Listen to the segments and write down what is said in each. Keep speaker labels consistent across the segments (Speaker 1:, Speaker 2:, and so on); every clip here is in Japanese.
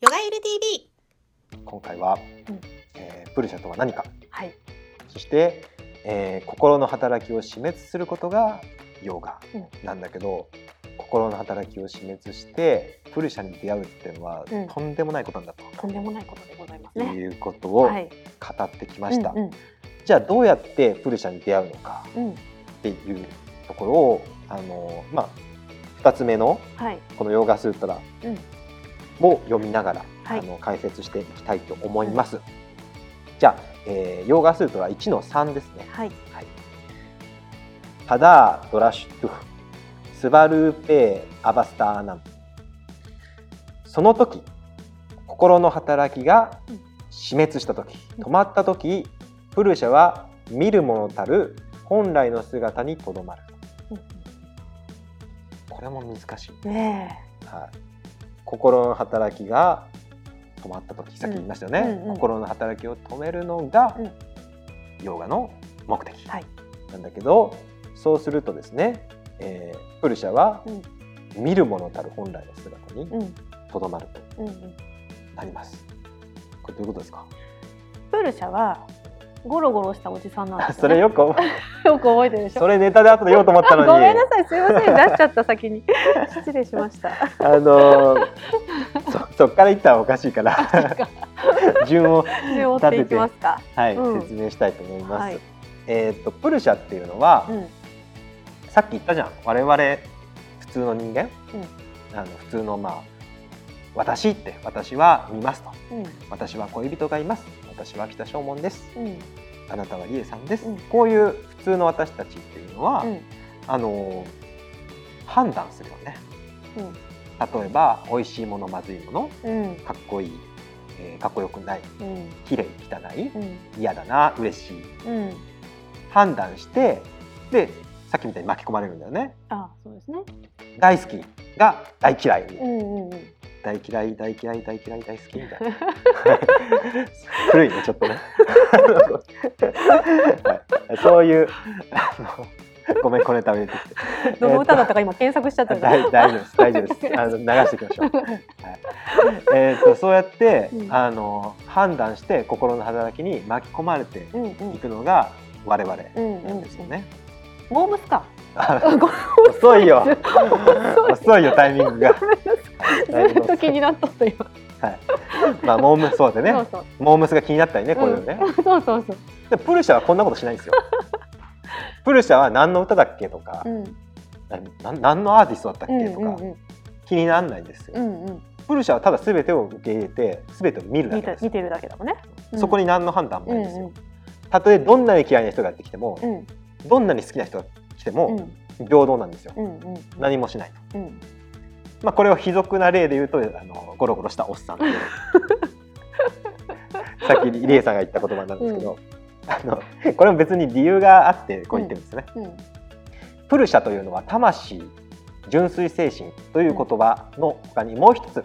Speaker 1: ヨガエル TV
Speaker 2: 今回は、
Speaker 1: うん。
Speaker 2: えープルシャとは何か。
Speaker 1: はい。
Speaker 2: そして、えー心の働きを死滅することがヨガ
Speaker 1: うん。
Speaker 2: なんだけど、心の働きを死滅してプルシャに出会うっていうのは、
Speaker 1: うん。
Speaker 2: とんでもないことなんだ
Speaker 1: と。んでもないことでございます
Speaker 2: と
Speaker 1: ね。
Speaker 2: いうことを
Speaker 1: はい。
Speaker 2: 語ってきました、
Speaker 1: うんうん。
Speaker 2: じゃあどうやってプルシャに出会うのか
Speaker 1: うん。
Speaker 2: っていうところをあの、まあ、2つ目の
Speaker 1: はい。
Speaker 2: このヨーガスートラ
Speaker 1: うん
Speaker 2: を読みながら、
Speaker 1: はい。
Speaker 2: あの解説していきたいと思います。じゃあ、えーヨーガスートラ1の3ですね。
Speaker 1: はい。
Speaker 2: はい、タダードラシュトゥフスバルーペーアバスターナム。その時心の働きが
Speaker 1: うん
Speaker 2: 死滅した時
Speaker 1: うん。
Speaker 2: 止まった時プルシャは見るものたる本来の姿にとどまる。
Speaker 1: うん。
Speaker 2: これも難しい、
Speaker 1: うんね
Speaker 2: はい、心の働きが止まった時さっき言いましたよね、
Speaker 1: うんうんうん。
Speaker 2: 心の働きを止めるのが、
Speaker 1: うん。
Speaker 2: ヨガの目的、
Speaker 1: はい。
Speaker 2: なんだけどそうするとですね、えープルシャは
Speaker 1: うん。
Speaker 2: 見るものたる本来の姿にとどまると
Speaker 1: うんうん。
Speaker 2: なります。これどういうことですか？
Speaker 1: プールシャはゴロゴロしたおじさんなんですよ、ね、
Speaker 2: それよく
Speaker 1: よく覚えてるでしょ？
Speaker 2: それネタで後で言おうと思ったのに、
Speaker 1: ごめんなさいすいません。出しちゃった先に。失礼しました。
Speaker 2: あのーそそっから言ったらおかしいから。順を
Speaker 1: 順を追っていきますか。
Speaker 2: はい、
Speaker 1: うん。
Speaker 2: 説明したいと思います。
Speaker 1: はい。
Speaker 2: えっ、とプルシャっていうのは、
Speaker 1: うん。
Speaker 2: さっき言ったじゃん。我々普通の人間、あの普通のまあ私って私は見ますと。
Speaker 1: うん。
Speaker 2: 私は恋人がいます私は北正門です。
Speaker 1: うん。
Speaker 2: あなたはリエさんです、
Speaker 1: うん。
Speaker 2: こういう普通の私たちっていうのは、
Speaker 1: うん。
Speaker 2: あの判断するよね。
Speaker 1: うん。
Speaker 2: 例えば美味しいものまずいもの
Speaker 1: うん。
Speaker 2: かっこいい、えーかっこよくない
Speaker 1: うん。
Speaker 2: 綺麗汚い
Speaker 1: うん。
Speaker 2: 嫌だな嬉しい。
Speaker 1: うん。
Speaker 2: 判断してでさっきみたいに巻き込まれるんだよね。
Speaker 1: あそうですね。
Speaker 2: 大好きが大嫌い、
Speaker 1: うんうんうん
Speaker 2: 大嫌い大嫌い大嫌い大好きみたいな。古いねちょっとね、はい、そういうあのごめんこれ食べて
Speaker 1: どの歌だったか今検索しちゃったん
Speaker 2: 大大丈夫です大丈夫です。あの流していきましょう、はい。えー、とそうやって、
Speaker 1: うん。
Speaker 2: あの判断して心の働きに巻き込まれて
Speaker 1: うんうん。
Speaker 2: いくのが我々
Speaker 1: うん
Speaker 2: なんですよね、
Speaker 1: モームスか
Speaker 2: 遅いよ。
Speaker 1: 遅い
Speaker 2: よタイミングが、
Speaker 1: ずっと気になっとった今。
Speaker 2: はい、まあモームそうでね。
Speaker 1: そうそう。
Speaker 2: モームスが気になったりねこういうのね、
Speaker 1: うんそうそうそう。
Speaker 2: でプルシャはこんなことしないんですよ。プルシャは何の歌だっけとか、
Speaker 1: うん。
Speaker 2: な何のアーティストだったっ
Speaker 1: うん
Speaker 2: けとか、
Speaker 1: うんうん
Speaker 2: 気にならないんですよ、
Speaker 1: うんうん。
Speaker 2: プルシャはただ全てを受け入れて全てを見るだけです。
Speaker 1: 見てるだけだもんね。
Speaker 2: そこ
Speaker 1: に
Speaker 2: に何の判断も
Speaker 1: うん
Speaker 2: ないんですよ、
Speaker 1: うん
Speaker 2: たとえどんなに嫌いな人がやってきても、
Speaker 1: うん。
Speaker 2: どんなに好きな人が来ても
Speaker 1: うん。
Speaker 2: 平等なんですよ、何もしないと、
Speaker 1: うん。
Speaker 2: まあ、これを卑俗な例で言うとあのゴロゴロしたおっさん さっきリエさんが言った言葉なんですけど、あのこれも別に理由があってこう言ってるんですね、
Speaker 1: うん。
Speaker 2: プルシャというのは魂純粋精神という言葉の他にもう一つ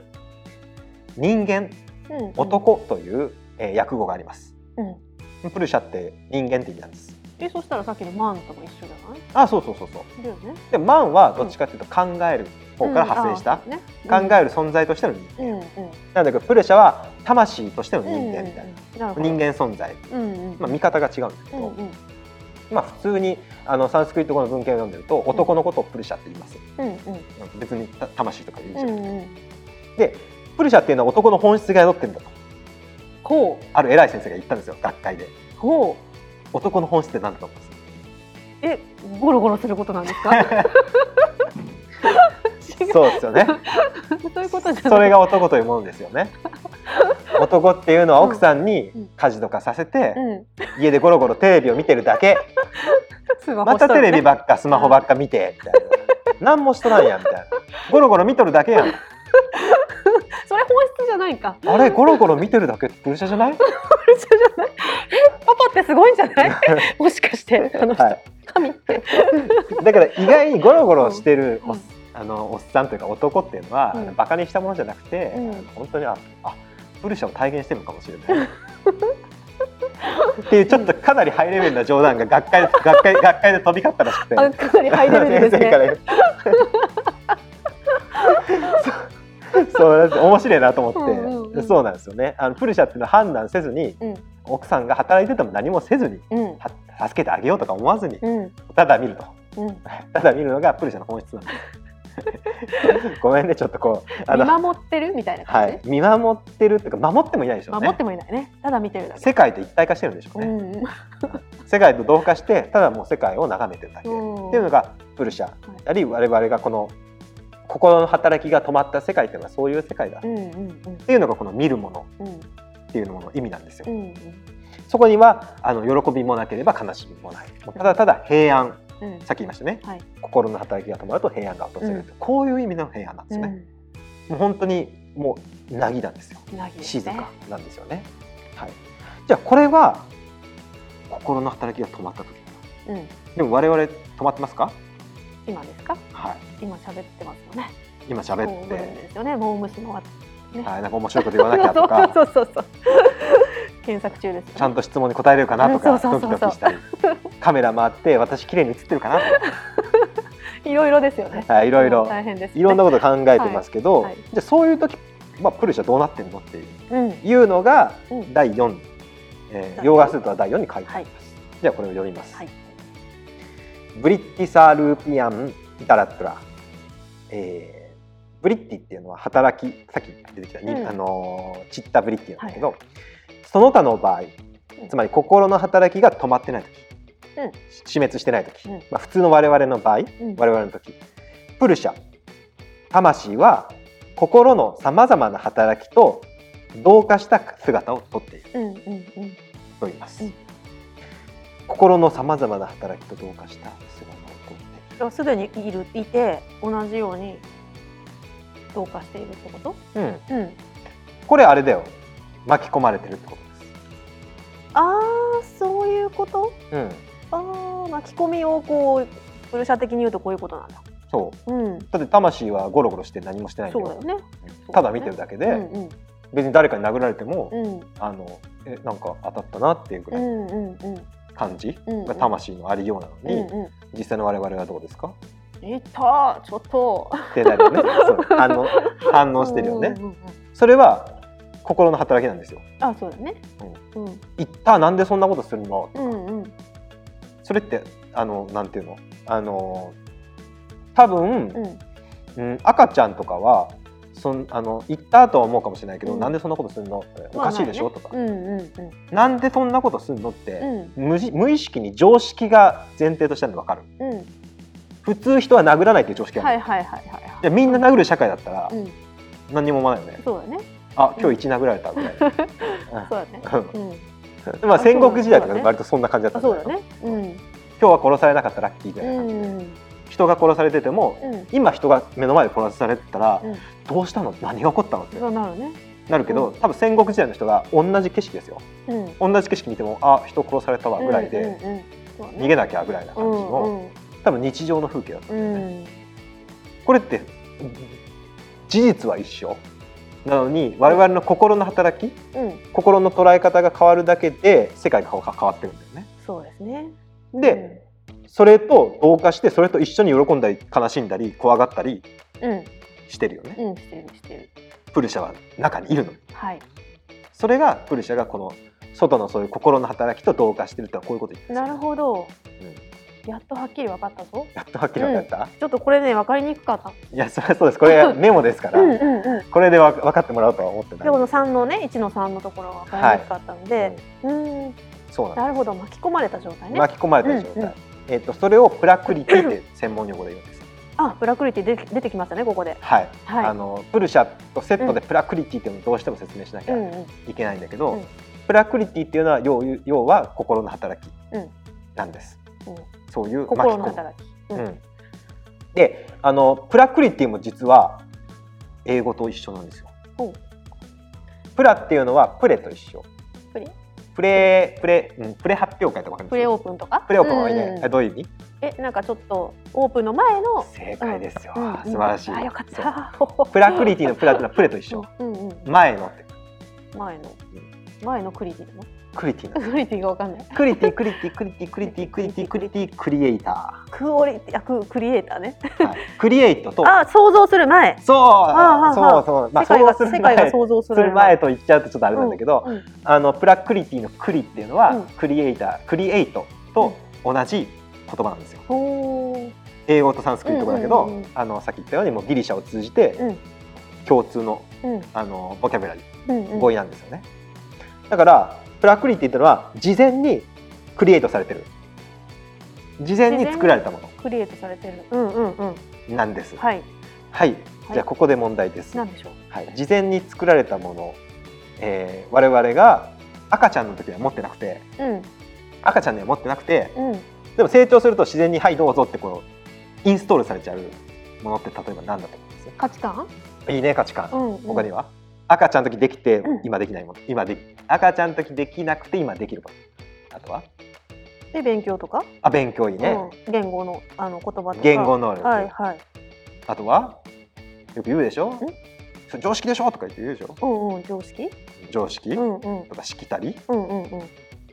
Speaker 2: 人間
Speaker 1: うん。
Speaker 2: 男という、えー訳語があります。
Speaker 1: うん。
Speaker 2: プルシャって人間って意味なんです
Speaker 1: えそしたらさっきのマンとも一緒じゃない？
Speaker 2: あそうそうそうそう。
Speaker 1: だよね。
Speaker 2: でマンはどっちかというと考える方から派生した、
Speaker 1: うんあ
Speaker 2: 考える存在としての人間、
Speaker 1: うんうん。
Speaker 2: なんだけどプルシャは魂としての人間みたいな、
Speaker 1: な
Speaker 2: 人間存在、
Speaker 1: うんうん。
Speaker 2: まあ、見方が違うんですけど、
Speaker 1: うんうん。
Speaker 2: まあ普通にあのサンスクリット語の文献を読んでると男のことをプルシャって言います、
Speaker 1: うんうん。
Speaker 2: 別にた魂とかいうじゃなくて、
Speaker 1: うんうん。
Speaker 2: でプルシャっていうのは男の本質が宿ってるんだと。
Speaker 1: ほう。
Speaker 2: ある偉い先生が言ったんですよ学会で。
Speaker 1: ほ
Speaker 2: 男の本質って何だと思います？
Speaker 1: うえゴロゴロすることなんですか？
Speaker 2: そうですよね。
Speaker 1: そういうこと
Speaker 2: それが男というものですよね。男っていうのは奥さんに
Speaker 1: うん。
Speaker 2: 家事とかさせて、
Speaker 1: うん。
Speaker 2: 家でゴロゴロテレビを見てるだけ。
Speaker 1: スマホ
Speaker 2: またテレビ
Speaker 1: ば
Speaker 2: ばっかスマホばっか見てみたいな。何もしとらんやんみたいな。ゴロゴロ見とるだけやん
Speaker 1: それ本質じゃないか。
Speaker 2: あれゴロゴロ見てるだけ？プルシャじゃない？
Speaker 1: 本質じゃない。えパパってすごいんじゃない？もしかしてあの人、
Speaker 2: はい。
Speaker 1: 神って。
Speaker 2: だから意外にゴロゴロしてるお,、
Speaker 1: うん。
Speaker 2: あのおっさんというか男っていうのは、
Speaker 1: うん。
Speaker 2: バカにしたものじゃなくて、
Speaker 1: うん。
Speaker 2: 本当にああプルシャを体現してるのかもしれない。っていうちょっとかなりハイレベルな冗談が学会で学会学会で飛び交ったらしくて、
Speaker 1: あかなりハイレベルですね。
Speaker 2: 先生からそう面白いなと思って、
Speaker 1: うんうんうん。
Speaker 2: そうなんですよね。あのプルシャっていうのは判断せずに
Speaker 1: うん。
Speaker 2: 奥さんが働いてても何もせずに
Speaker 1: うん。
Speaker 2: は助けてあげようとか思わずに
Speaker 1: うん。
Speaker 2: ただ見ると。
Speaker 1: うん。
Speaker 2: ただ見るのがプルシャの本質なんで。す ごめんねちょっとこうあ
Speaker 1: 見
Speaker 2: の、
Speaker 1: 守ってるみたいな感
Speaker 2: はい、見守ってるっていうか守ってもいないでしょうね。
Speaker 1: じ守ってもいないね。ただ見てるだけ。
Speaker 2: 世界と一体化してるんでしょう
Speaker 1: う
Speaker 2: ね、
Speaker 1: ん。
Speaker 2: 世界と同化してただもう世界を眺めてるだけ、
Speaker 1: うん。
Speaker 2: っていうのがプルシャ、あるいは我々がこの心の働きが止まった世界っていうのはそういう世界だっ
Speaker 1: うんうんうん
Speaker 2: ていうのがこの見るもの
Speaker 1: うん
Speaker 2: っていうのの意味なんですよ。
Speaker 1: うん
Speaker 2: そこにはあの喜びもなければ悲しみもない。ただただ平安、
Speaker 1: うん
Speaker 2: さっき言いましたね。
Speaker 1: はい
Speaker 2: 心の働きが止まると平安が訪れる、
Speaker 1: うん
Speaker 2: こういう意味の平安なんですよね。もう本当にもうなぎなんですよ。
Speaker 1: うなぎです
Speaker 2: 静
Speaker 1: ね
Speaker 2: かなんですよね。はい。じゃあこれは心の働きが止まった時。
Speaker 1: うん
Speaker 2: でも我々止まってますか？
Speaker 1: 今ですか？
Speaker 2: はい。
Speaker 1: 今喋ってますよね。
Speaker 2: 今喋って、
Speaker 1: ですよね。モームスのね。
Speaker 2: はい、なんか面白いこと言わなきゃとか。
Speaker 1: そうそうそう検索中ですよね。
Speaker 2: ちゃんと質問に答えれるかなとかドキドキしたり。カメラ回って私綺麗に映ってるかなと
Speaker 1: いろいろですよね。
Speaker 2: か、はい、いろいろ。
Speaker 1: 大変ですね。
Speaker 2: いろんなこと考えてますけど、
Speaker 1: はい。はい。
Speaker 2: じゃあそういう時、まあ、プルシャどうなってるのっていう。
Speaker 1: うん。
Speaker 2: いうのが
Speaker 1: うん。
Speaker 2: 第4、えー、
Speaker 1: 第
Speaker 2: ヨーガスートは第4に書いてあります、じゃあこれを読みます、
Speaker 1: はい
Speaker 2: ブリッティサールーピアンイタラットラ、えー、ブリッティっていうのは働きさっき出てきた、に
Speaker 1: うん。
Speaker 2: あのーチッタブリッティなんだけど、その他の場合つまり心の働きが止まってない時、
Speaker 1: うん。
Speaker 2: 死滅してない時、
Speaker 1: うん。
Speaker 2: まあ、普通の我々の場合、
Speaker 1: うん。
Speaker 2: 我々の時プルシャ。魂は心のさまざまな働きと同化した姿をとっている。
Speaker 1: うんうんうん。
Speaker 2: と言います、
Speaker 1: うん
Speaker 2: 心のさまざまな働きと同化した姿を
Speaker 1: すでにいるいて同じように同化しているってこと？
Speaker 2: うん、
Speaker 1: うん。
Speaker 2: これあれだよ。巻き込まれてるってこと
Speaker 1: ああそういうこと？
Speaker 2: です、うん、
Speaker 1: ああ巻き込みをこうプルシャ的に言うとこういうことなんだ。
Speaker 2: そう。
Speaker 1: うん。
Speaker 2: だって魂はゴロゴロして何もしてない
Speaker 1: そうだよね。
Speaker 2: ただ見てるだけで、
Speaker 1: うんうん。
Speaker 2: 別に誰かに殴られても、
Speaker 1: うん。
Speaker 2: あのえなんか当たったなっていうぐらい。の
Speaker 1: うんうんうん
Speaker 2: 感じ？
Speaker 1: うん
Speaker 2: が魂のありようなのに、
Speaker 1: うんうん。
Speaker 2: 実際の我々はどうですか？
Speaker 1: いたちょっと。
Speaker 2: ってなるよね。反応反応してるよね、
Speaker 1: うんうんうん
Speaker 2: それは心の働きなんですよ。
Speaker 1: あそうだね。うん。
Speaker 2: 言ったなんでそんなことするの？
Speaker 1: うんうん。
Speaker 2: それってあのなんていうの？あの多分、
Speaker 1: うん。
Speaker 2: うん、赤ちゃんとかはそんあの言ったとは思うかもしれないけど、
Speaker 1: うん。
Speaker 2: なんでそんなことするの？おかしいでしょ、とか、
Speaker 1: うんうんうん。
Speaker 2: なんでそんなことするのって、
Speaker 1: うん。
Speaker 2: 無じ無意識に常識が前提としてあるの分かる？
Speaker 1: うん。
Speaker 2: 普通人は殴らないっていう常識がある、
Speaker 1: はいはいはい
Speaker 2: じゃあみんな殴る社会だったら
Speaker 1: うん。
Speaker 2: 何にも思わないよね、
Speaker 1: そうだね。
Speaker 2: あ今日一殴られたぐらい、
Speaker 1: そうだね。
Speaker 2: うん。
Speaker 1: うん。
Speaker 2: まあ戦国時代とか割とそんな感じだった
Speaker 1: そうだね。うん。
Speaker 2: 今日は殺されなかったらラッキーみた
Speaker 1: う
Speaker 2: いな感じ。人が殺されてても
Speaker 1: うん。
Speaker 2: 今人が目の前で殺されてたら、
Speaker 1: うん
Speaker 2: どうしたの？何が起こったの？って。
Speaker 1: そうなるね。
Speaker 2: なるけど、
Speaker 1: うん。
Speaker 2: 多分戦国時代の人が同じ景色ですよ。
Speaker 1: うん。
Speaker 2: 同じ景色見てもあ人殺されたわぐらいで、
Speaker 1: うんうんうん。ね。
Speaker 2: 逃げなきゃぐらいな感じの、
Speaker 1: うん
Speaker 2: 多分日常の風景だと
Speaker 1: うんうん。
Speaker 2: これって事実は一緒？なのに我々の心の働き
Speaker 1: うん。
Speaker 2: 心の捉え方が変わるだけで世界が変わってるんだよね。
Speaker 1: そうですね。
Speaker 2: で、それと同化してそれと一緒に喜んだり悲しんだり怖がったり
Speaker 1: うんうん
Speaker 2: してるよね。
Speaker 1: うんしてるしてる。
Speaker 2: プルシャは中にいるの。に。
Speaker 1: はい。
Speaker 2: それがプルシャがこの外のそういう心の働きと同化してるってこういうこと言ってるん
Speaker 1: なるほど。
Speaker 2: うん。
Speaker 1: やっとはっきり分かったぞ。
Speaker 2: やっとはっきり分かった、
Speaker 1: ちょっとこれね分かりにくかった。
Speaker 2: いやそれはそうです。これ メモですから、
Speaker 1: うんうんうん。
Speaker 2: これでわ分かってもらおうとは思ってない。
Speaker 1: でこの3のね1の3のところが分かりにくかったので、うん、
Speaker 2: そうなん
Speaker 1: なるほど。巻き込まれた状態ね。
Speaker 2: 巻き込まれた状態、
Speaker 1: うんうん。
Speaker 2: えっ、とそれをプラクリティって専門用語で言うんです。
Speaker 1: あブラクリティ出て出てきましたねここで。
Speaker 2: はい。
Speaker 1: はい。
Speaker 2: あのプルシャとセットでプラクリティっていうのをどうしても説明しなきゃ
Speaker 1: うんうん。
Speaker 2: いけないんだけど、
Speaker 1: うん。
Speaker 2: プラクリティっていうのは要要は心の働き
Speaker 1: うん
Speaker 2: なんです。
Speaker 1: うん。
Speaker 2: そういう
Speaker 1: 心の働き、うん。
Speaker 2: うん。で、あのプラクリティも実は英語と一緒なんですよ。プラっていうのはプレと一緒。
Speaker 1: プレ？
Speaker 2: プレプレ、うん、プレ発表会とか
Speaker 1: プレオープンとか？
Speaker 2: プレオープンはいいね、
Speaker 1: うん。
Speaker 2: どういう意味？
Speaker 1: えなんかちょっとオープンの前の
Speaker 2: 正解ですよ、
Speaker 1: うん。うん。
Speaker 2: 素晴らしい、
Speaker 1: あよかった。
Speaker 2: プラクリティのプラってプレと一緒、
Speaker 1: うんうん。
Speaker 2: 前のって。
Speaker 1: 前の。前のクリティなの？
Speaker 2: クリティ
Speaker 1: クリティがわかんない。
Speaker 2: クリティクリティクリティクリティクリティクリティクリエイタ
Speaker 1: クオリティあククリエイターね。
Speaker 2: ー、はい、クリエイトと。
Speaker 1: あ想像する前。
Speaker 2: そう。そうそう。まあ
Speaker 1: 世界が
Speaker 2: 想像する
Speaker 1: 世界が
Speaker 2: 前
Speaker 1: 想像する
Speaker 2: 前。と言っちゃうとちょっとあれなんだけど、
Speaker 1: うん
Speaker 2: あのプラクリティのクリっていうのは、
Speaker 1: うん。
Speaker 2: クリエイタークリエイトと同じ言葉なんですよ。英語とサンスクリット語だけど、
Speaker 1: うんうんうん。
Speaker 2: あのさっき言ったようにもうギリシャを通じて
Speaker 1: うん。
Speaker 2: 共通の
Speaker 1: うん。
Speaker 2: あのボキャブラリー
Speaker 1: うんうん。
Speaker 2: 語彙なんですよね、だからプラクリティっていうのは事前にクリエイトされてる。事前に作られたも
Speaker 1: クリエイトされてる。うんうんうん。
Speaker 2: のなんです。
Speaker 1: はい。
Speaker 2: はい、じゃあここで問題です、
Speaker 1: なんでしょう？
Speaker 2: はい、事前に作られたもの、えー我々が赤ちゃんの時は持ってなくて。
Speaker 1: うん。
Speaker 2: 赤ちゃんには持ってなくて。
Speaker 1: うん。
Speaker 2: でも成長すると自然に「はいどうぞ」ってこうインストールされちゃうものって例えば何だと思います？
Speaker 1: 価値観？
Speaker 2: いいね価値観、
Speaker 1: うんうん。
Speaker 2: 他には？赤ちゃんの時できて
Speaker 1: うん。
Speaker 2: 今できないもの、今で赤ちゃんの時できなくて今できるもの。あとは？
Speaker 1: で勉強とか？
Speaker 2: あ勉強いいね、
Speaker 1: うん。言語のあの言葉とか。
Speaker 2: 言語能力、
Speaker 1: はいはい。
Speaker 2: あとは？よく言うでしょ？それ常識でしょ？とか言って言うでしょ？
Speaker 1: うんうん常識。
Speaker 2: 常識、
Speaker 1: うんうん。
Speaker 2: とかしきたり？
Speaker 1: うんうんうん。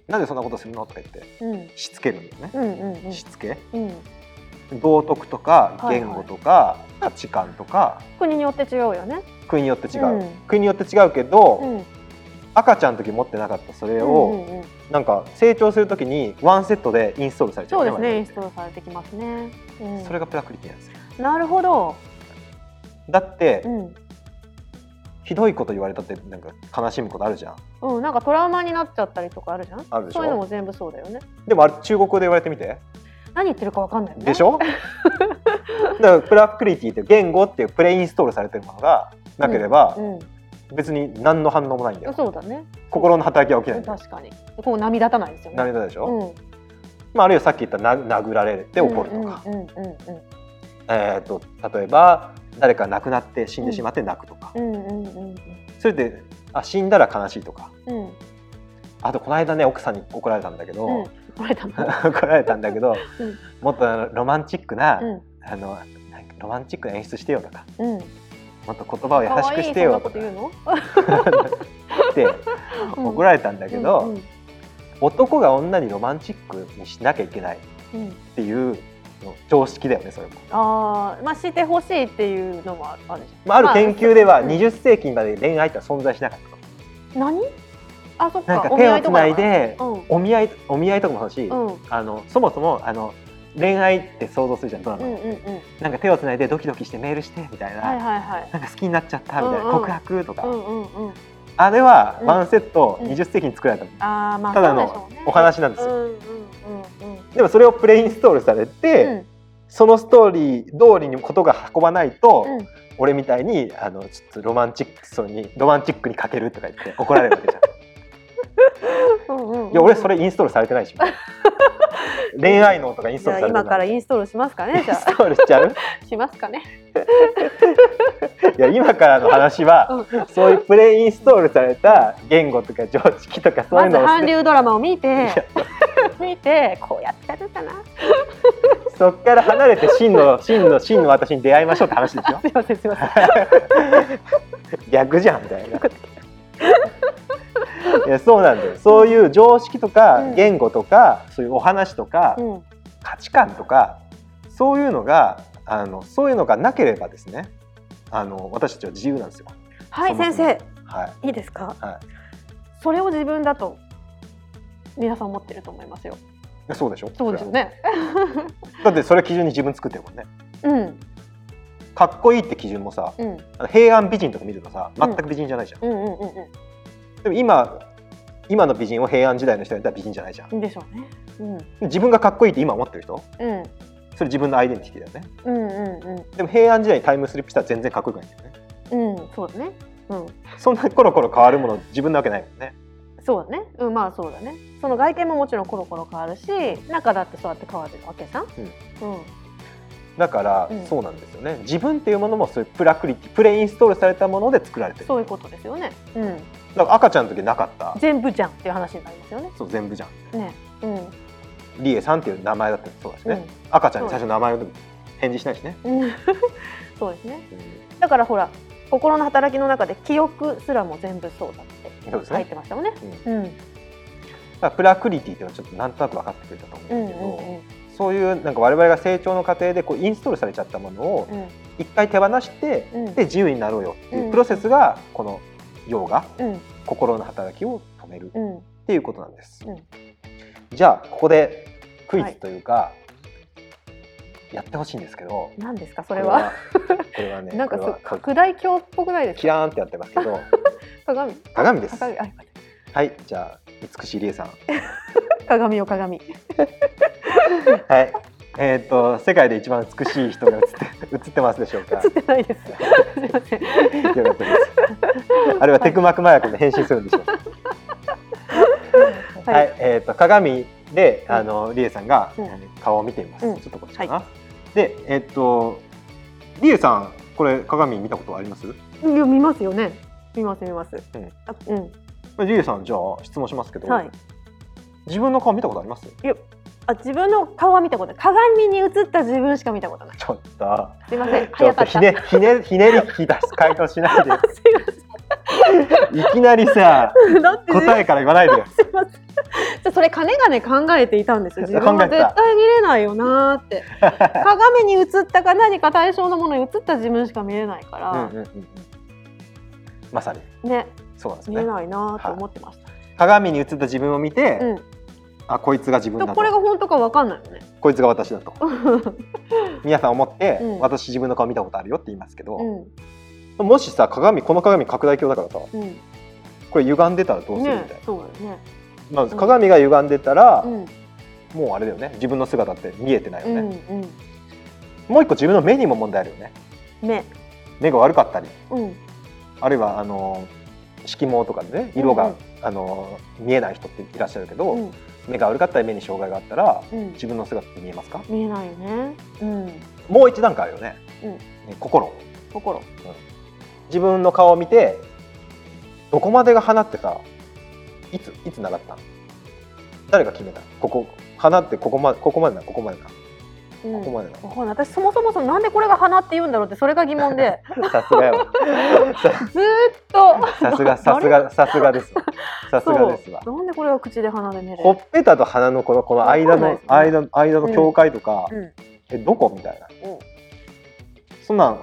Speaker 2: なんでそんなことするの？とか言って。
Speaker 1: うん。
Speaker 2: しつけるんだよね、
Speaker 1: うんうんうん。
Speaker 2: しつけ？
Speaker 1: うん
Speaker 2: 道徳とか言語とか、価値観とか。
Speaker 1: 国によって違うよね。
Speaker 2: 国によって違う、
Speaker 1: うん。
Speaker 2: 国によって違うけど、
Speaker 1: うん。
Speaker 2: 赤ちゃんの時持ってなかったそれ
Speaker 1: う
Speaker 2: を、
Speaker 1: んうんうん。
Speaker 2: なんか成長する時にワンセットでインストールされちゃ
Speaker 1: そううですねインストールされてきますね。うん。
Speaker 2: それがプラクリティなんです。よ
Speaker 1: なるほど。
Speaker 2: だって、
Speaker 1: うん。
Speaker 2: ひどいこと言われたってなんか悲しむことあるじゃん。
Speaker 1: うんなんかトラウマになっちゃったりとかあるじゃん。
Speaker 2: あるでしょ。
Speaker 1: そういうのも全部そうだよね。
Speaker 2: でもあれ中国語で言われてみて
Speaker 1: 何言ってるかわかんないよね。
Speaker 2: でしょ？だからプラクリティっていう言語っていうプレインストールされてるものがなければ、
Speaker 1: うん
Speaker 2: 別に何の反応もないんだよ。
Speaker 1: そうだね。
Speaker 2: 心の働きは起きない。
Speaker 1: 確かに。こう波立たないですよね。
Speaker 2: 涙でしょ、
Speaker 1: うん。
Speaker 2: まあ、あるいはさっき言ったな殴られて怒るとか、
Speaker 1: うんうんうん
Speaker 2: えー、と例えば誰か亡くなって死んでしまって泣くとか、
Speaker 1: うんうんうんうん。
Speaker 2: それであ死んだら悲しいとか。
Speaker 1: うんうん
Speaker 2: あとこの間ね奥さんに怒られたんだけど、
Speaker 1: うん。これだな
Speaker 2: 怒られたんだけど、
Speaker 1: うん。
Speaker 2: もっとロマンチックな、
Speaker 1: うん。
Speaker 2: あのロマンチックな演出してよとか。
Speaker 1: うん。
Speaker 2: もっと言葉を優しくしてよとか。って
Speaker 1: うん。
Speaker 2: 怒られたんだけど、
Speaker 1: うん
Speaker 2: 男が女にロマンチックにしなきゃいけないっ
Speaker 1: うん。
Speaker 2: ていうの常識だよねそれも。
Speaker 1: ああまあしてほしいっていうのもあるじ
Speaker 2: まあ、ある研究では
Speaker 1: うん
Speaker 2: 20世紀まで恋愛って存在しなかった
Speaker 1: 何？あそっか。
Speaker 2: なんか手をつないで
Speaker 1: うん。
Speaker 2: お見合いお見合いとかもそうだし、
Speaker 1: うん。うん
Speaker 2: あのそもそもあの恋愛って想像するじゃんドラマ、
Speaker 1: うんうん
Speaker 2: なんか手をつないでドキドキしてメールしてみたいな、
Speaker 1: はいはいはい。
Speaker 2: なんか好きになっちゃったみたいな、
Speaker 1: うんうん。
Speaker 2: 告白とか、
Speaker 1: うんうんうん。
Speaker 2: あれは
Speaker 1: うん。
Speaker 2: ワンセット
Speaker 1: うん。
Speaker 2: 20世紀に作られたの、
Speaker 1: ああまあ
Speaker 2: ただのお話なんですよ、
Speaker 1: うんうんうん
Speaker 2: でもそれをプレインストールされて、
Speaker 1: うん。
Speaker 2: そのストーリー通りにことが運ばないと、
Speaker 1: うん。
Speaker 2: 俺みたいにあのちょっとロマンチックそうにロマンチックに書けるとか言って怒られるわけじゃん。いや俺それインストールされてないし。恋愛脳とかインストールされてない。
Speaker 1: 今からインストールしますかねじゃ
Speaker 2: インストールしちゃう？
Speaker 1: あしますかね。
Speaker 2: いや今からの話は
Speaker 1: うん。
Speaker 2: そういうプレイインストールされた言語とか常識とかそうい
Speaker 1: まず韓
Speaker 2: うのをして。
Speaker 1: 流ドラマを見
Speaker 2: い
Speaker 1: て
Speaker 2: や。
Speaker 1: 見てこうやってるかな。
Speaker 2: そっから離れて真の真の真の私に出会いましょうって話でしょ
Speaker 1: すいませんすいません。
Speaker 2: 逆じゃんみたいな。いやそうなんだよ。そういう常識とか
Speaker 1: うん。
Speaker 2: 言語とか、そういうお話とか、
Speaker 1: うん。
Speaker 2: 価値観とかそういうのがあのそういうのがなければですねあの私たちは自由なんですよ。
Speaker 1: はい先生。
Speaker 2: はい。
Speaker 1: いいですか？
Speaker 2: は
Speaker 1: それを自分だと皆さん思ってると思いますよ。
Speaker 2: い、そうでしょ？
Speaker 1: そうですよね。
Speaker 2: だってそれ基準に自分作ってるもんね。
Speaker 1: うん。
Speaker 2: かっこいいって基準もさ
Speaker 1: うん。
Speaker 2: 平安美人とか見るとさ全く美人じゃないじゃん。
Speaker 1: うんうんうん。
Speaker 2: でも今今の美人を平安時代の人がいたら美人じゃないじゃん。
Speaker 1: うんでしょうね。うん。
Speaker 2: 自分がかっこいいって今思ってる人？
Speaker 1: うん。
Speaker 2: それ自分のアイデンティティだよね。
Speaker 1: うんうんうん。
Speaker 2: でも平安時代にタイムスリップしたら全然かっこよくないんだよね。
Speaker 1: うんそうだね。うん。
Speaker 2: そんなコロコロ変わるもの自分なわけないもんね。
Speaker 1: そうだね。うんまあそうだね。その外見ももちろんコロコロ変わるし中だってそうやって変わるわけじゃん。うん。
Speaker 2: だから、
Speaker 1: うん。
Speaker 2: そうなんですよね。自分っていうものもそういうプラクリティプレインストールされたもので作られてる。
Speaker 1: そういうことですよね。うん
Speaker 2: だから赤ちゃんの時なかった？
Speaker 1: 全部じゃんっていう話になりますよね。
Speaker 2: そう全部じゃん。
Speaker 1: ね。うん。
Speaker 2: リエさんっていう名前だってそうだしね、
Speaker 1: うん。
Speaker 2: 赤ちゃんに最初名前の時返事しないしね、
Speaker 1: うん。そうですね。
Speaker 2: うん。
Speaker 1: だからほら心の働きの中で記憶すらも全部そうだって入ってましたもんね。
Speaker 2: うん。
Speaker 1: うん。
Speaker 2: だプラクリティっていうのはちょっとなんとなく分かってくれたと思
Speaker 1: う
Speaker 2: うんんですけど、
Speaker 1: うん
Speaker 2: そういうなんか我々が成長の過程でこうインストールされちゃったものを
Speaker 1: うん。
Speaker 2: 一回手放して、
Speaker 1: うん。
Speaker 2: で自由になろうよっていうプロセスがこのヨガ
Speaker 1: うん
Speaker 2: 心の働きを止めるっ
Speaker 1: うん
Speaker 2: ていうことなんです。
Speaker 1: うん
Speaker 2: じゃあここでクイズというか、やってほしいんですけど
Speaker 1: 何ですか？それは。
Speaker 2: これはね
Speaker 1: なんか拡大鏡っぽくないですか？
Speaker 2: キラーンってやってますけど
Speaker 1: 鏡
Speaker 2: 鏡です。はいじゃあ美しいりえさん
Speaker 1: 鏡よ鏡。
Speaker 2: はい。えっ、と世界で一番美しい人が映って 映ってますでしょうか？
Speaker 1: 映ってないです。すみません。
Speaker 2: よかったです。あれはテクマクマヤコで変身するんでしょう。はい、えっ、と鏡であのリエさんが、
Speaker 1: うん
Speaker 2: 顔を見てみます。
Speaker 1: うん
Speaker 2: ちょっとこっちかな。でえっ、とリエさんこれ鏡見たことあります？
Speaker 1: いや見ますよね。見ます見ます。
Speaker 2: ん
Speaker 1: あうん。
Speaker 2: リエさんじゃあ質問しますけど、
Speaker 1: はい。
Speaker 2: 自分の顔見たことあります？
Speaker 1: あ自分の顔は見たことない。鏡に映った自分しか見たことない。
Speaker 2: ちょっと。
Speaker 1: すみません。
Speaker 2: ちょ
Speaker 1: 早かった。
Speaker 2: ひねひねひねり聞き出す回答しないで。
Speaker 1: すいま
Speaker 2: いきなりさ 答えから言わないでよ。
Speaker 1: すいません。じゃあそれかねがね考えていたんですよ。自分は絶対見れないよなーって。鏡に映ったか何か対象のものに映った自分しか見れないから、
Speaker 2: うんうんうんうんまさに
Speaker 1: ね
Speaker 2: そうなんですね。
Speaker 1: 見れないなーと思ってました。
Speaker 2: 鏡に映った自分を見て、
Speaker 1: うん。
Speaker 2: あこいつが自分だと
Speaker 1: でこれが本当かわかんないよね。
Speaker 2: こいつが私だと 皆さん思って、
Speaker 1: うん
Speaker 2: 私自分の顔見たことあるよって言いますけど、
Speaker 1: うん
Speaker 2: もしさ鏡この鏡拡大鏡だからさ
Speaker 1: うん。
Speaker 2: これ歪んでたらどうするみ
Speaker 1: ね
Speaker 2: たいな、
Speaker 1: そうだよね。
Speaker 2: まず鏡が歪んでたら、
Speaker 1: うん
Speaker 2: もうあれだよね自分の姿って見えてないよ
Speaker 1: うん
Speaker 2: ね、
Speaker 1: うん。
Speaker 2: もう一個自分の目にも問題あるよね
Speaker 1: 目。
Speaker 2: 目が悪かったり
Speaker 1: うん。
Speaker 2: あるいはあの色毛とかでね色が、
Speaker 1: うんうん
Speaker 2: あの見えない人っていらっしゃるけど、
Speaker 1: うん。
Speaker 2: 目が悪かったり目に障害があったら
Speaker 1: うん。
Speaker 2: 自分の姿って見えますか？
Speaker 1: 見えないよね。うん。
Speaker 2: もう一段階あるよね、
Speaker 1: うん。
Speaker 2: ね心。
Speaker 1: 心。
Speaker 2: 自分の顔を見てどこまでが花ってさいついつ習った？の誰が決めた？のここ花ってここまでここまでなここまでな
Speaker 1: うん。
Speaker 2: ここまで
Speaker 1: 私そもそもそのなんでこれが花って言うんだろうってそれが疑問で。
Speaker 2: さすがよ。
Speaker 1: ずーっと。
Speaker 2: さすが さすがさすがですわ。さすがですわ。
Speaker 1: なんでこれが口で鼻で寝る？
Speaker 2: ほっぺたと鼻のこのこの間の、
Speaker 1: わかんないです
Speaker 2: 間間の境界とか、
Speaker 1: うん。
Speaker 2: えどこ？みたいな。
Speaker 1: うん。
Speaker 2: そんなん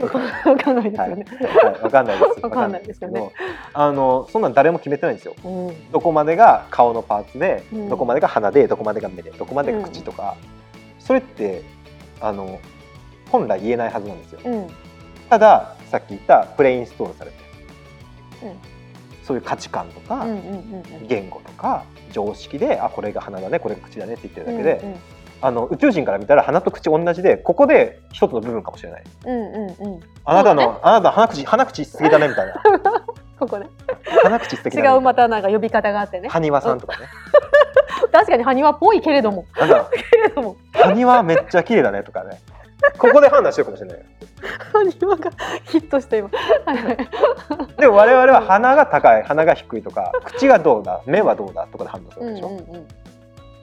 Speaker 2: わ
Speaker 1: わかんないです
Speaker 2: はい、
Speaker 1: よね、
Speaker 2: はい、わかんないです
Speaker 1: わかんないです
Speaker 2: けどあのそんなん誰も決めてないんですよ。
Speaker 1: うん。
Speaker 2: どこまでが顔のパーツで、
Speaker 1: うん。
Speaker 2: どこまでが鼻でどこまでが目でどこまでが口とか、それってあの本来言えないはずなんですよ。
Speaker 1: うん。
Speaker 2: たださっき言ったプレインストールされて、
Speaker 1: うん。
Speaker 2: そういう価値観とか、言語とか常識であこれが鼻だねこれが口だねって言ってるだけで、
Speaker 1: うん
Speaker 2: あの宇宙人から見たら鼻と口同じでここで一つの部分かもしれない。
Speaker 1: うんうんうん。
Speaker 2: あなたの、
Speaker 1: そうだ
Speaker 2: あなた鼻口鼻口しすぎだねみたいな。
Speaker 1: ここで
Speaker 2: 鼻口素敵だね。
Speaker 1: 違うまたなんか呼び方があってね。
Speaker 2: 埴輪さんとかね。
Speaker 1: 確かに埴輪っぽいけれども。
Speaker 2: なんだ
Speaker 1: けれども。
Speaker 2: 埴輪めっちゃ綺麗だねとかね。ここで判断してるかもしれないよ。
Speaker 1: 埴輪がヒットした今。はいはい。
Speaker 2: でも我々は鼻が高い鼻が低いとか口がどうだ目はどうだとかで判断するでしょ、
Speaker 1: うんうん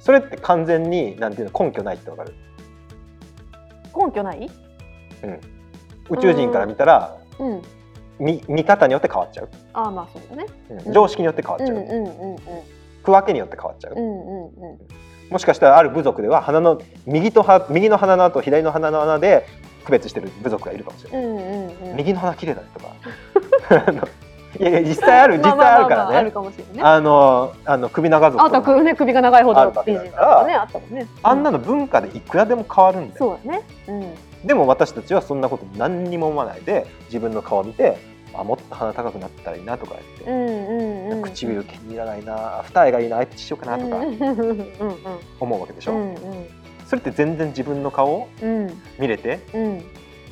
Speaker 2: それって完全になんていうの根拠ないってわかる？
Speaker 1: 根拠ない？
Speaker 2: 宇宙人から見たら
Speaker 1: うん。
Speaker 2: 見見方によって変わっちゃう、
Speaker 1: ああまあそうだね。
Speaker 2: うん。常識によって変わっちゃう、
Speaker 1: うんうんうんうん。
Speaker 2: 区分けによって変わっちゃう、
Speaker 1: うんうんうん。
Speaker 2: もしかしたらある部族では鼻の右とは右の鼻の穴と左の鼻の穴で区別してる部族がいるかもしれない、
Speaker 1: うんうんうん。
Speaker 2: 右の鼻綺麗だねとか いやいや実際ある 実際あるからね、
Speaker 1: まあまあまああるかもしれないね。
Speaker 2: あのあの首長族
Speaker 1: あと首ね首が長いほど美
Speaker 2: だから
Speaker 1: ね。あったもんね
Speaker 2: あんなの文化でいくらでも変わるんだよ。
Speaker 1: そうだね。うん。
Speaker 2: でも私たちはそんなこと何にも思わないで自分の顔を見てあもっと鼻高くなったらいいなとか言って、
Speaker 1: うんうんうん
Speaker 2: 唇気に入らないな二重がいいなアイプチしようかなとか思うわけでしょ、
Speaker 1: うん
Speaker 2: それって全然自分の顔を
Speaker 1: うん。
Speaker 2: 見れて
Speaker 1: うん。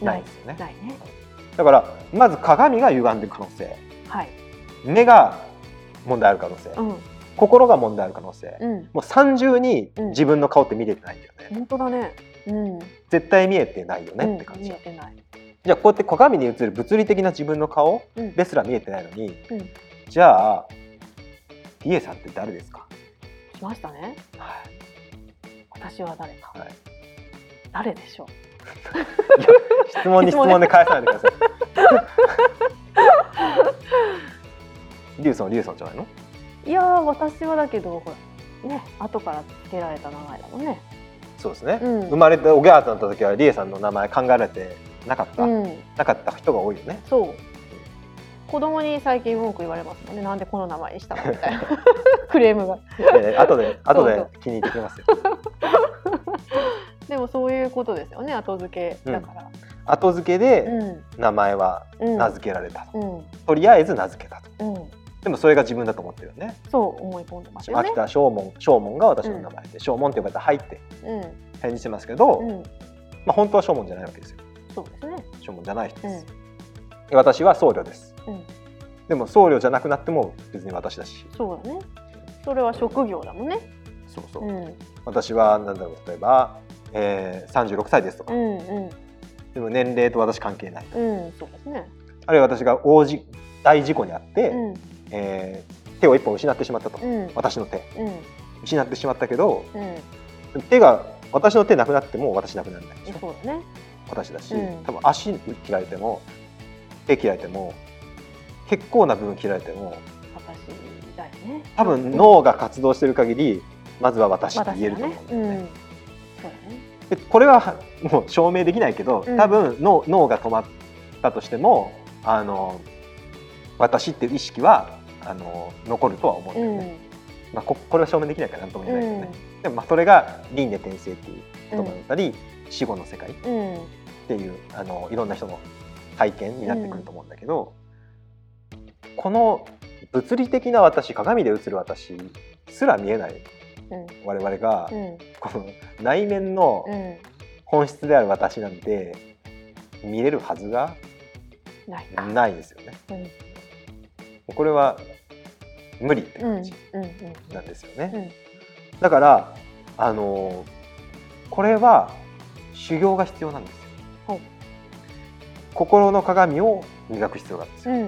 Speaker 2: ないですよね。
Speaker 1: ないね。
Speaker 2: だからまず鏡が歪んでる可能性
Speaker 1: はい。
Speaker 2: 目が問題ある可能性、
Speaker 1: うん。
Speaker 2: 心が問題ある可能性、
Speaker 1: うん。
Speaker 2: もう三重に
Speaker 1: うん。
Speaker 2: 自分の顔って見れてないんだよね、
Speaker 1: 本当だね。うん。
Speaker 2: 絶対見えてないよねって感
Speaker 1: うん。
Speaker 2: じ、
Speaker 1: 見えてない。
Speaker 2: じゃあこうやって鏡に映る物理的な自分の顔
Speaker 1: うん。
Speaker 2: ですら見えてないのに、
Speaker 1: うん。
Speaker 2: じゃあリエさんって誰ですか、
Speaker 1: 来ましたね。
Speaker 2: はい。
Speaker 1: 私は誰か。
Speaker 2: はい、
Speaker 1: 誰でしょう？
Speaker 2: 質問に 質問で返さないでください。リュウソンリュウソンじゃないの？
Speaker 1: いやー私はだけどほらね後から付けられた名前だもんね。
Speaker 2: そうですね。
Speaker 1: うん
Speaker 2: 生まれておぎゃーとなった時はリエさんの名前考えられてなかった、
Speaker 1: うん、
Speaker 2: なかった人が多いよね。
Speaker 1: そう。子供に最近文句言われますもんね。なんでこの名前にしたの？みたいな クレームが。
Speaker 2: えー、後で後で気に入ってきますよ。
Speaker 1: でもそういうことですよね。後付けだから。
Speaker 2: 後付けで
Speaker 1: うん。
Speaker 2: 名前は
Speaker 1: うん。
Speaker 2: 名付けられたと、
Speaker 1: うん。
Speaker 2: とりあえず名付けたと。
Speaker 1: うん。
Speaker 2: でもそれが自分だと思ってるよね。
Speaker 1: そう思い込んでますよね
Speaker 2: 秋。田正門正門が私の名前で、正門って呼ばれたら入って
Speaker 1: う
Speaker 2: 返事してますけど、
Speaker 1: ん。うん。
Speaker 2: まあ本当は正門じゃないわけですよ。
Speaker 1: そうですね。
Speaker 2: 正門じゃない人です。私は僧侶です。
Speaker 1: うん
Speaker 2: でも僧侶じゃなくなっても別に私だし。
Speaker 1: そうだね。それは職業だもんね。
Speaker 2: そうそうう。
Speaker 1: ん。
Speaker 2: 私はなんだろう例えば、えー、36歳ですとか、
Speaker 1: うんうん
Speaker 2: でも年齢と私関係ない。
Speaker 1: うん。そうですね。
Speaker 2: あるいは私が大じ大事故にあって、
Speaker 1: うん
Speaker 2: えー手を一本失ってしまったと、
Speaker 1: うん
Speaker 2: 私の手
Speaker 1: うん
Speaker 2: 失ってしまったけど
Speaker 1: うん。
Speaker 2: 手が私の手なくなっても私なくならないでしょ
Speaker 1: そうだね。
Speaker 2: 私だし、
Speaker 1: うん
Speaker 2: 多分足切られても手切られても結構な部分切られても
Speaker 1: 私だよね。
Speaker 2: 多分脳が活動してる限りまずは私って
Speaker 1: 私
Speaker 2: 言えると思うんだよね。これはもう証明できないけど
Speaker 1: うん
Speaker 2: 多分脳脳が止まったとしてもあの私っていう意識はあの残るとは思うんだ
Speaker 1: うん。
Speaker 2: まあ、ここれは証明できないからなんとも言えないけどね。
Speaker 1: う
Speaker 2: でもまあそれが輪廻転生っていう言葉だったり、死後の世界っ
Speaker 1: ん。うん。
Speaker 2: ていうあのいろんな人の体験になってくると思うんだけど、この物理的な私鏡で映る私すら見えない
Speaker 1: うん。
Speaker 2: 我々が、
Speaker 1: うん。
Speaker 2: この内面の
Speaker 1: うん。
Speaker 2: 本質である私なんて見れるはずが
Speaker 1: ないか。
Speaker 2: ないですよね。
Speaker 1: うん。
Speaker 2: これは無理って
Speaker 1: うん。
Speaker 2: 感じ。なんですよね。
Speaker 1: うん
Speaker 2: だからあのこれは修行が必要なんですよ。心の鏡を磨く必要があるんですよ。
Speaker 1: うん。うん。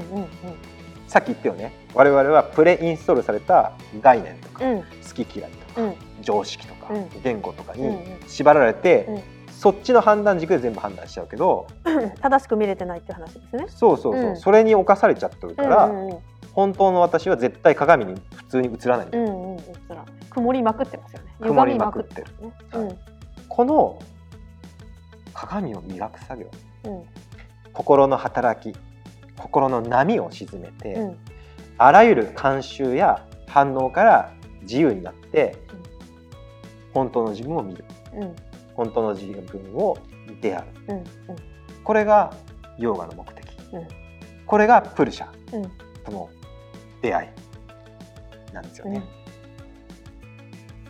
Speaker 2: さっき言ったよね。我々はプレインストールされた概念とか、
Speaker 1: うん。
Speaker 2: 好き嫌いとか、
Speaker 1: うん。
Speaker 2: 常識とか、
Speaker 1: うん
Speaker 2: 言語とかに
Speaker 1: うん
Speaker 2: 縛られて、
Speaker 1: うん
Speaker 2: そっちの判断軸で全部判断しちゃうけど、
Speaker 1: うん。正しく見れてないっていう話ですね。
Speaker 2: そうそうそう、
Speaker 1: うん
Speaker 2: それに侵されちゃってるから、
Speaker 1: うん。うん。
Speaker 2: 本当の私は絶対鏡に普通に映らないんだよ、
Speaker 1: うん。うん。曇りまくってますよね。
Speaker 2: 曇りまくってる
Speaker 1: 歪みまくってますね。
Speaker 2: この鏡を磨く作業
Speaker 1: うん。
Speaker 2: 心の働き心の波を沈めて、
Speaker 1: うん。
Speaker 2: あらゆる慣習や反応から自由になって、
Speaker 1: うん
Speaker 2: 本当の自分を見る
Speaker 1: うん。
Speaker 2: 本当の自分を出会う
Speaker 1: うん。うん。
Speaker 2: これがヨガの目的、
Speaker 1: うん
Speaker 2: これがプルシャ
Speaker 1: うん。
Speaker 2: との出会いなんですよね、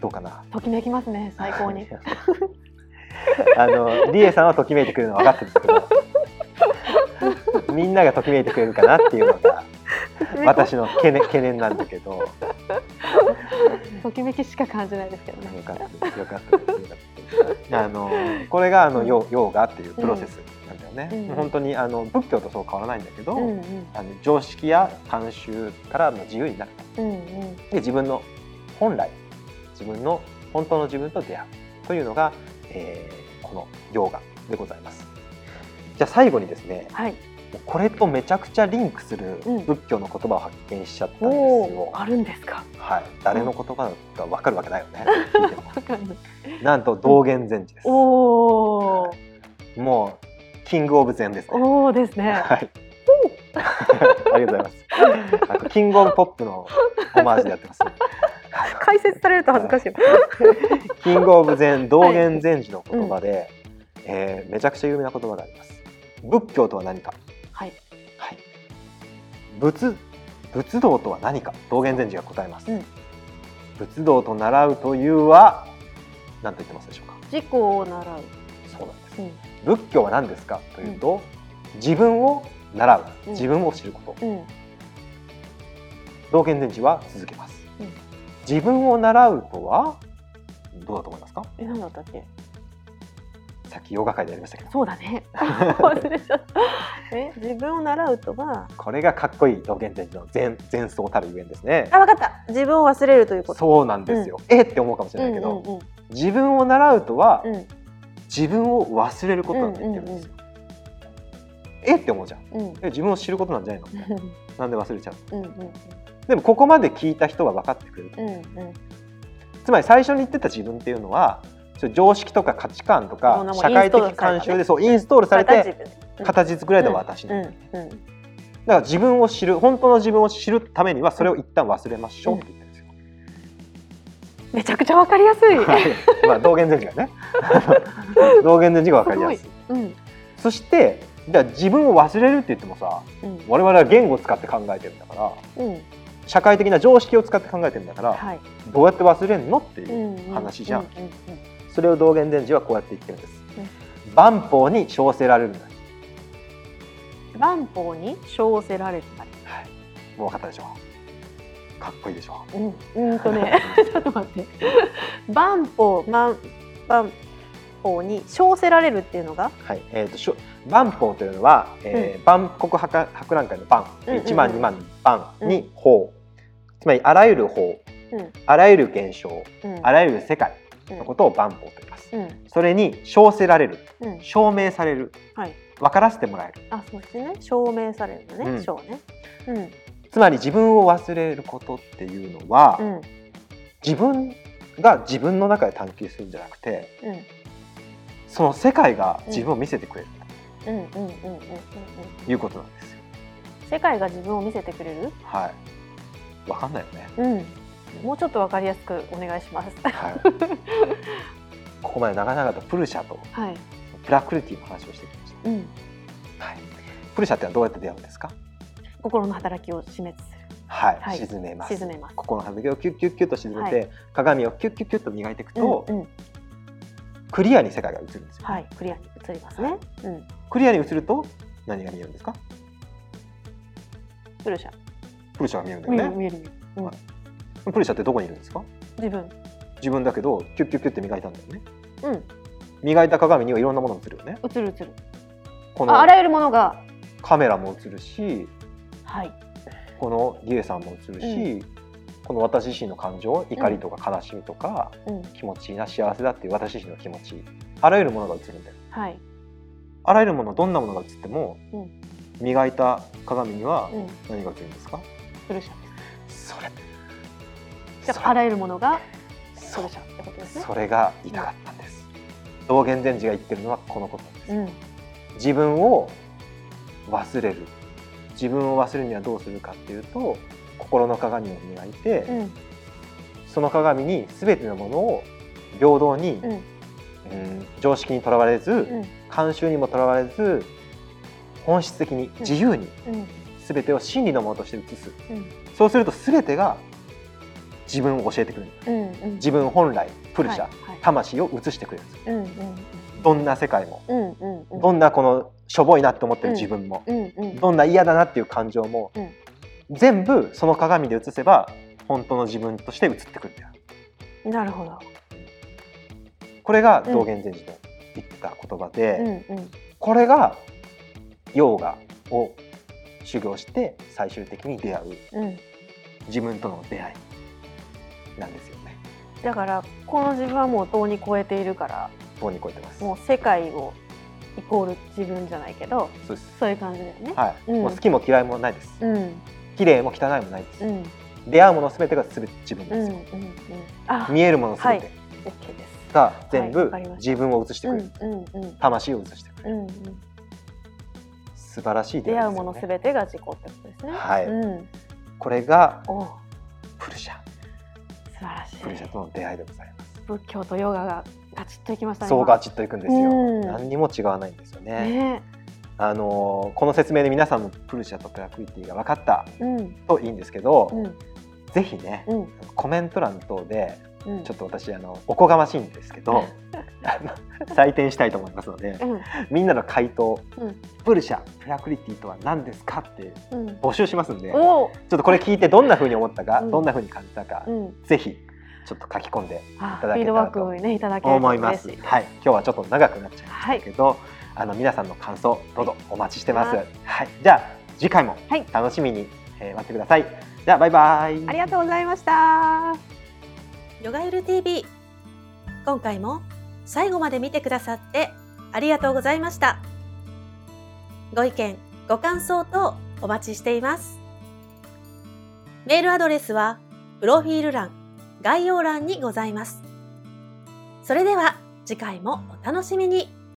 Speaker 2: どうかな？
Speaker 1: ときめきますね。最高に。
Speaker 2: あのリエさんはときめいてくれるの分かってるんですけどみんながときめいてくれるかなっていうのが 私の懸念懸念なんだけど
Speaker 1: ときめきしか感じないですけどね。
Speaker 2: よかったですよかったですあのこれがあのヨヨーガっていうプロセスなんだよね、
Speaker 1: うん
Speaker 2: 本当にあの仏教とそう変わらないんだけど、
Speaker 1: うん。うん。
Speaker 2: あの常識や慣習からの自由になる
Speaker 1: うん。うん。
Speaker 2: で自分の本来自分の本当の自分と出会うというのが、えーこのヨーガでございます。じゃあ最後にですね
Speaker 1: はい。
Speaker 2: これとめちゃくちゃリンクする
Speaker 1: うん
Speaker 2: 仏教の言葉を発見しちゃったんですよ。
Speaker 1: おお、あるんですか？
Speaker 2: はい、誰の言葉か分かるわけないよね。
Speaker 1: な
Speaker 2: んと道元禅師です。
Speaker 1: おお。
Speaker 2: もうキングオブ禅ですね。
Speaker 1: おおですね。
Speaker 2: はい。ありがとうございます。キングオブポップのオマージュでやってます、
Speaker 1: 解説されると恥ずかしい。
Speaker 2: キングオブ禅道元禅師の言葉で、えーめちゃくちゃ有名な言葉があります。仏教とは何か？仏仏道とは何か？道元禅師が答えます。
Speaker 1: うん
Speaker 2: 仏道と習うというは何と言ってますでしょうか？
Speaker 1: 自己を習う。
Speaker 2: そうなんです。
Speaker 1: うん。
Speaker 2: 仏教は何ですか？というと、自分を習う、
Speaker 1: うん
Speaker 2: 自分を知ること。
Speaker 1: うん。
Speaker 2: 道元禅師は続けます、
Speaker 1: うん
Speaker 2: 自分を習うとはどうだと思いますか？
Speaker 1: え、なんだったっけ？
Speaker 2: さっきヨガ会でやりましたけど
Speaker 1: そうだね。忘れ。え、自分を習うとは？
Speaker 2: これがかっこいい道元禅師の前前奏たるゆえんですね
Speaker 1: あ、わかった。自分を忘れるということ。
Speaker 2: そうなんですよ、え？って思うかもしれないけど、
Speaker 1: うんうん
Speaker 2: 自分を習うとは、
Speaker 1: うん。うん。
Speaker 2: 自分を忘れることなんて言ってるんですよ。え？って思うじゃん。
Speaker 1: うん
Speaker 2: え自分を知ることなんじゃないの？ななんで忘れちゃう？
Speaker 1: うんうん
Speaker 2: でもここまで聞いた人は分かってくれる。
Speaker 1: うんうん
Speaker 2: つまり最初に言ってた自分っていうのは常識とか価値観と
Speaker 1: そ
Speaker 2: か社会的慣習でそうインストールされて
Speaker 1: うん
Speaker 2: 形作られた私だ,、から自分を知る本当の自分を知るためにはそれを一旦忘れましょうって言ってるんですよ。
Speaker 1: めちゃくちゃわかりやすい。
Speaker 2: はい。まあ道元禅師がね。道元禅師が分かりやすい。
Speaker 1: うん。
Speaker 2: そしてじゃあ自分を忘れるって言ってもさ
Speaker 1: うん。
Speaker 2: 我々は言語を使って考えてるんだから
Speaker 1: うん。
Speaker 2: 社会的な常識を使って考えてるんだから
Speaker 1: はい。
Speaker 2: どうやって忘れんのっていう話じゃんそれを道元禅師はこうやって言ってるんです。万法に称せられるなり、
Speaker 1: 万法に称せられるなり。
Speaker 2: はい、もう分かったでしょかっこいいでしょ
Speaker 1: う。ん、うんとね、ちょっと待って。万法、万、万法に称せられるっていうのが？
Speaker 2: はい、えー、としょ万法というのは、えー万国博博覧会の万、
Speaker 1: うんうんうん。
Speaker 2: 1万2万の万に法、つまりあらゆる法。
Speaker 1: うん、
Speaker 2: あらゆる現象。
Speaker 1: うん、
Speaker 2: あらゆる世界。
Speaker 1: うん
Speaker 2: のことを万法と言います、
Speaker 1: うん、
Speaker 2: それに称せられる
Speaker 1: うん、
Speaker 2: 証明される
Speaker 1: はい。
Speaker 2: 分からせてもらえる
Speaker 1: あ、そうですね。証明されるのね、
Speaker 2: うん
Speaker 1: 証ね。うん、
Speaker 2: つまり自分を忘れることっていうのは、
Speaker 1: うん、
Speaker 2: 自分が自分の中で探求するんじゃなくて
Speaker 1: うん、
Speaker 2: その世界が自分を見せてくれる
Speaker 1: うん、うん、うん、うん、うん、うん。
Speaker 2: ということなんですよ。
Speaker 1: 世界が自分を見せてくれる？
Speaker 2: はい。わかんないよね。
Speaker 1: うん。もうちょっとわかりやすくお願いします。
Speaker 2: はい。ここまで長々とプルシャと
Speaker 1: はい。
Speaker 2: プラクルティの話をしてきまし
Speaker 1: うん。
Speaker 2: た。はい。プルシャってのはどうやって出会うんですか？
Speaker 1: 心の働きを死滅する。
Speaker 2: はい。
Speaker 1: はい
Speaker 2: 沈めます。
Speaker 1: 沈めます。
Speaker 2: 心の働きをキュッキュッキュッと沈めて、鏡をキュッキュッキュッと磨いていくと、
Speaker 1: うん、うん、
Speaker 2: クリアに世界が映るんですよ、
Speaker 1: はい、クリアに映りますね。うん。
Speaker 2: クリアに映ると何が見えるんですか？
Speaker 1: プルシャ。
Speaker 2: プルシャが見えるんだよね。
Speaker 1: 見える、見える。うん
Speaker 2: はいプルシャってどこにいるんですか？
Speaker 1: 自分。
Speaker 2: 自分だけどキュッキュッキュッって磨いたんだよね。
Speaker 1: うん。
Speaker 2: 磨いた鏡にはいろんなものが映るよね。
Speaker 1: 映る、映る。
Speaker 2: この
Speaker 1: あ、あらゆるものが。
Speaker 2: カメラも映るし、
Speaker 1: はい。
Speaker 2: このリエさんも映るし、この私自身の感情怒りとか悲しみとか、
Speaker 1: うん。
Speaker 2: 気持ちいいな幸せだっていう私自身の気持ちあらゆるものが映るんだよ
Speaker 1: はい。
Speaker 2: あらゆるものどんなものが映っても、
Speaker 1: うん
Speaker 2: 磨いた鏡には
Speaker 1: うん。
Speaker 2: 何が映るんですか、
Speaker 1: プルシャ。
Speaker 2: それ
Speaker 1: じゃあ、あらゆるものが。プ
Speaker 2: そ
Speaker 1: ルシャってことですね。
Speaker 2: それが言いたかったんです道元禅師が言ってるのはこのことです、
Speaker 1: うん。
Speaker 2: 自分を忘れる自分を忘れるにはどうするかっていうと心の鏡を磨いて、
Speaker 1: うん。
Speaker 2: その鏡に全てのものを平等に、
Speaker 1: うん。
Speaker 2: うん常識にとらわれず、
Speaker 1: うん。
Speaker 2: 慣習にもとらわれず本質的に自由に
Speaker 1: うん。
Speaker 2: 全てを真理のものとして映す、
Speaker 1: うん。
Speaker 2: そうすると全てが自分を教えてくれる
Speaker 1: うん。うん。
Speaker 2: 自分本来プルシャ、
Speaker 1: はいはい
Speaker 2: 魂を映してくれるんですよ
Speaker 1: うん。うん。
Speaker 2: どんな世界も、
Speaker 1: うん。うん。うん。
Speaker 2: どんなこのしょぼいなって思ってる自分も、
Speaker 1: うん。うん。
Speaker 2: どんな嫌だなっていう感情も、
Speaker 1: うん
Speaker 2: 全部その鏡で映せば本当の自分として映ってくるんだよ
Speaker 1: なるほど。
Speaker 2: これが道元禅師の言ってた言葉で、
Speaker 1: うん。うん。
Speaker 2: これがヨーガを修行して最終的に出会う
Speaker 1: うん。
Speaker 2: 自分との出会いなんですよね。
Speaker 1: だから、この自分はもうとうに超えているから。
Speaker 2: 塔に超えてます。
Speaker 1: もう世界を。イコール自分じゃないけど。
Speaker 2: そうです。
Speaker 1: そういう感じだよね。
Speaker 2: はい、
Speaker 1: うん
Speaker 2: もう好きも嫌いもないです。
Speaker 1: うん。
Speaker 2: 綺麗も汚いもないです。
Speaker 1: うん。
Speaker 2: 出会うものすべてがすべて自分
Speaker 1: うん。うん。
Speaker 2: ですよ。
Speaker 1: うん。あ。
Speaker 2: 見えるものすべて
Speaker 1: オッケーです。
Speaker 2: が全部自分を映してくれる、
Speaker 1: うん。うん。うん。
Speaker 2: 魂を映してくれる。
Speaker 1: うん。うん。
Speaker 2: 素晴らしい
Speaker 1: 出会うもの
Speaker 2: す
Speaker 1: すべてが自己ってことですね。
Speaker 2: はい
Speaker 1: うん。
Speaker 2: これがプルシャ、
Speaker 1: 素晴らしい。
Speaker 2: プルシャとの出会いでございます。
Speaker 1: 仏教とヨガがガチッといきましたね。
Speaker 2: そうガチッといくんですよ。
Speaker 1: うん
Speaker 2: 何にも違わないんですよ
Speaker 1: 今
Speaker 2: ね。
Speaker 1: ね
Speaker 2: あのーこの説明で皆さんもプルシャとプラクリティが分かった
Speaker 1: うん
Speaker 2: といいんですけど、
Speaker 1: うん
Speaker 2: ぜひね、
Speaker 1: うん
Speaker 2: コメント欄等で
Speaker 1: うん。
Speaker 2: ちょっと私あのおこがましいんですけど 採点したいと思いますので
Speaker 1: うん
Speaker 2: みんなの回答
Speaker 1: うん
Speaker 2: プルシャプラクリティとは何ですかって
Speaker 1: うん。
Speaker 2: 募集しますんでちょ
Speaker 1: おお。
Speaker 2: っとこれ聞いてどんな風に思ったか、
Speaker 1: うん
Speaker 2: どんな風に感じたか、
Speaker 1: うん。
Speaker 2: ぜひちょっと書き込んで
Speaker 1: あ
Speaker 2: いただけたらと思いま
Speaker 1: す。
Speaker 2: はい、今日はちょっと長くなっちゃいま
Speaker 1: はい
Speaker 2: したけど、あの皆さんの感想どうぞお待ちしてます。
Speaker 1: は
Speaker 2: はいい、じゃあ次回も
Speaker 1: はい
Speaker 2: 楽しみに、えー待ってください。じゃあバイバイ。
Speaker 1: ありがとうございました。
Speaker 3: ヨガユル TV 今回も
Speaker 1: 最後まで見てくださってありがとうございました。ご意見、ご感想等お待ちしています。メールアドレスは、プロフィール欄、概要欄にございます。それでは次回もお楽しみに。